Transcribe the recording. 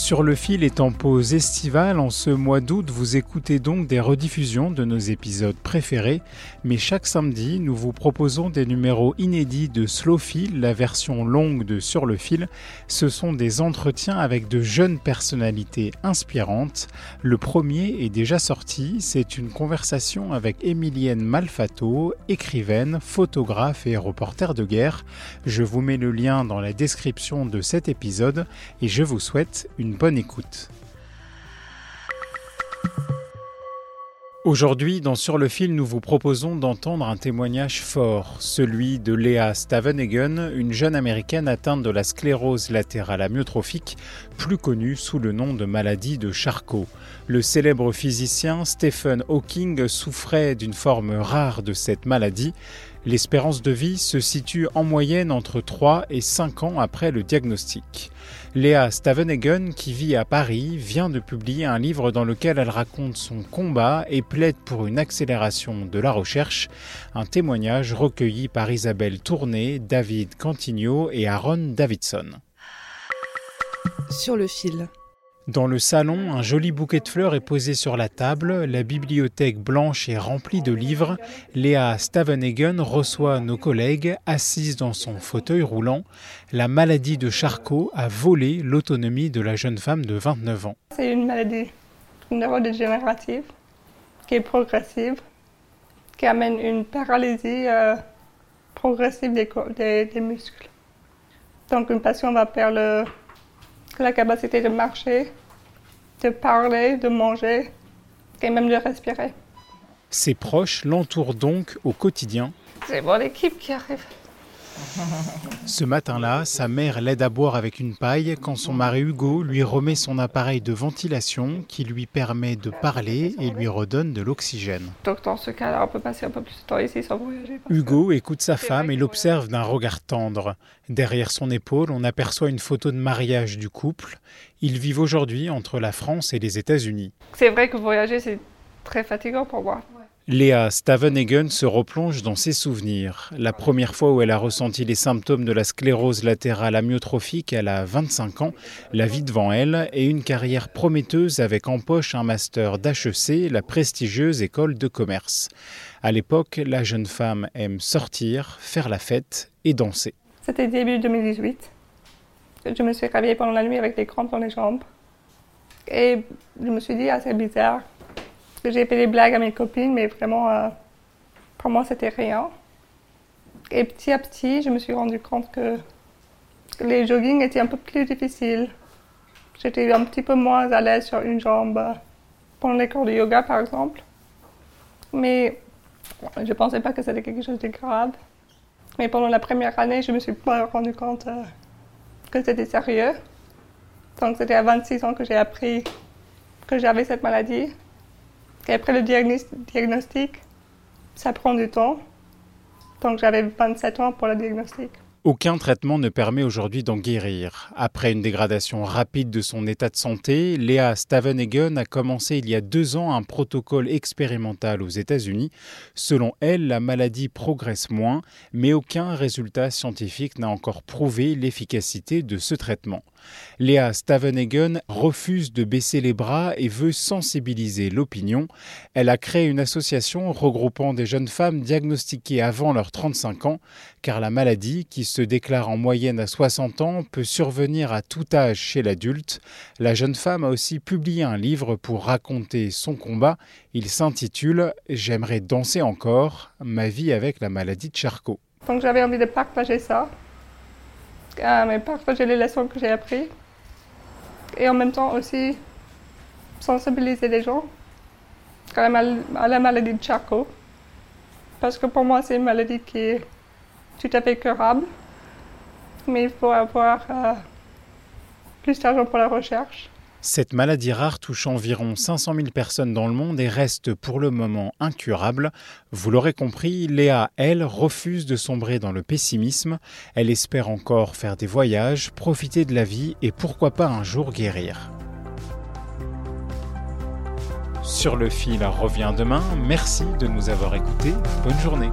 Sur le fil est en pause estivale en ce mois d'août, vous écoutez donc des rediffusions de nos épisodes préférés, mais chaque samedi, nous vous proposons des numéros inédits de Slow Fil, la version longue de Sur le fil. Ce sont des entretiens avec de jeunes personnalités inspirantes. Le premier est déjà sorti, c'est une conversation avec Emilienne Malfato, écrivaine, photographe et reporter de guerre. Je vous mets le lien dans la description de cet épisode et je vous souhaite une bonne écoute. Aujourd'hui, dans Sur le fil, nous vous proposons d'entendre un témoignage fort, celui de Léa Stavenhagen, une jeune américaine atteinte de la sclérose latérale amyotrophique, plus connue sous le nom de maladie de Charcot. Le célèbre physicien Stephen Hawking souffrait d'une forme rare de cette maladie. L'espérance de vie se situe en moyenne entre 3 et 5 ans après le diagnostic. Léa Stavenhagen, qui vit à Paris, vient de publier un livre dans lequel elle raconte son combat et plaide pour une accélération de la recherche, un témoignage recueilli par Isabelle Tourné, David Cantigno et Aaron Davidson. Sur le fil. Dans le salon, un joli bouquet de fleurs est posé sur la table, la bibliothèque blanche est remplie de livres. Léa Stavenhagen reçoit nos collègues, assise dans son fauteuil roulant. La maladie de Charcot a volé l'autonomie de la jeune femme de 29 ans. C'est une maladie neurodégénérative qui est progressive, qui amène une paralysie euh, progressive des, des, muscles. Donc une patient va perdre la capacité de marcher, de parler, de manger et même de respirer. Ses proches l'entourent donc au quotidien. C'est mon équipe qui arrive. Ce matin-là, sa mère l'aide à boire avec une paille quand son mari Hugo lui remet son appareil de ventilation qui lui permet de parler et lui redonne de l'oxygène. Donc dans ce cas-là, on peut passer un peu plus de temps ici sans voyager. Hugo écoute sa femme et l'observe d'un regard tendre. Derrière son épaule, on aperçoit une photo de mariage du couple. Ils vivent aujourd'hui entre la France et les États-Unis. C'est vrai que voyager, c'est très fatigant pour moi. Léa Stavenhagen se replonge dans ses souvenirs. La première fois où elle a ressenti les symptômes de la sclérose latérale amyotrophique, elle a 25 ans, la vie devant elle et une carrière prometteuse avec en poche un master d'HEC, la prestigieuse école de commerce. À l'époque, la jeune femme aime sortir, faire la fête et danser. C'était début 2018. Je me suis réveillée pendant la nuit avec des crampes dans les jambes. Et je me suis dit, ah, c'est bizarre. J'ai fait des blagues à mes copines, mais vraiment, euh, pour moi, c'était rien. Et petit à petit, je me suis rendu compte que les joggings étaient un peu plus difficiles. J'étais un petit peu moins à l'aise sur une jambe pendant les cours de yoga, par exemple. Mais je ne pensais pas que c'était quelque chose de grave. Mais pendant la première année, je me suis pas rendu compte euh, que c'était sérieux. Donc c'était à 26 ans que j'ai appris que j'avais cette maladie. Et après le diagnostic, ça prend du temps. Donc j'avais 27 ans pour le diagnostic. Aucun traitement ne permet aujourd'hui d'en guérir. Après une dégradation rapide de son état de santé, Léa Stavenhagen a commencé il y a deux ans un protocole expérimental aux États-Unis. Selon elle, la maladie progresse moins, mais aucun résultat scientifique n'a encore prouvé l'efficacité de ce traitement. Léa Stavenhagen refuse de baisser les bras et veut sensibiliser l'opinion. Elle a créé une association regroupant des jeunes femmes diagnostiquées avant leurs 35 ans, car la maladie, qui se déclare en moyenne à 60 ans, peut survenir à tout âge chez l'adulte. La jeune femme a aussi publié un livre pour raconter son combat. Il s'intitule J'aimerais danser encore, ma vie avec la maladie de Charcot. Donc j'avais envie de partager ça euh, mais partager les leçons que j'ai apprises. Et en même temps aussi sensibiliser les gens à la, maladie de Charcot. Parce que pour moi, c'est une maladie qui est tout à fait curable. Mais il faut avoir euh, plus d'argent pour la recherche. Cette maladie rare touche environ 500 000 personnes dans le monde et reste pour le moment incurable. Vous l'aurez compris, Léa, elle, refuse de sombrer dans le pessimisme. Elle espère encore faire des voyages, profiter de la vie et pourquoi pas un jour guérir. Sur le fil revient demain. Merci de nous avoir écoutés. Bonne journée.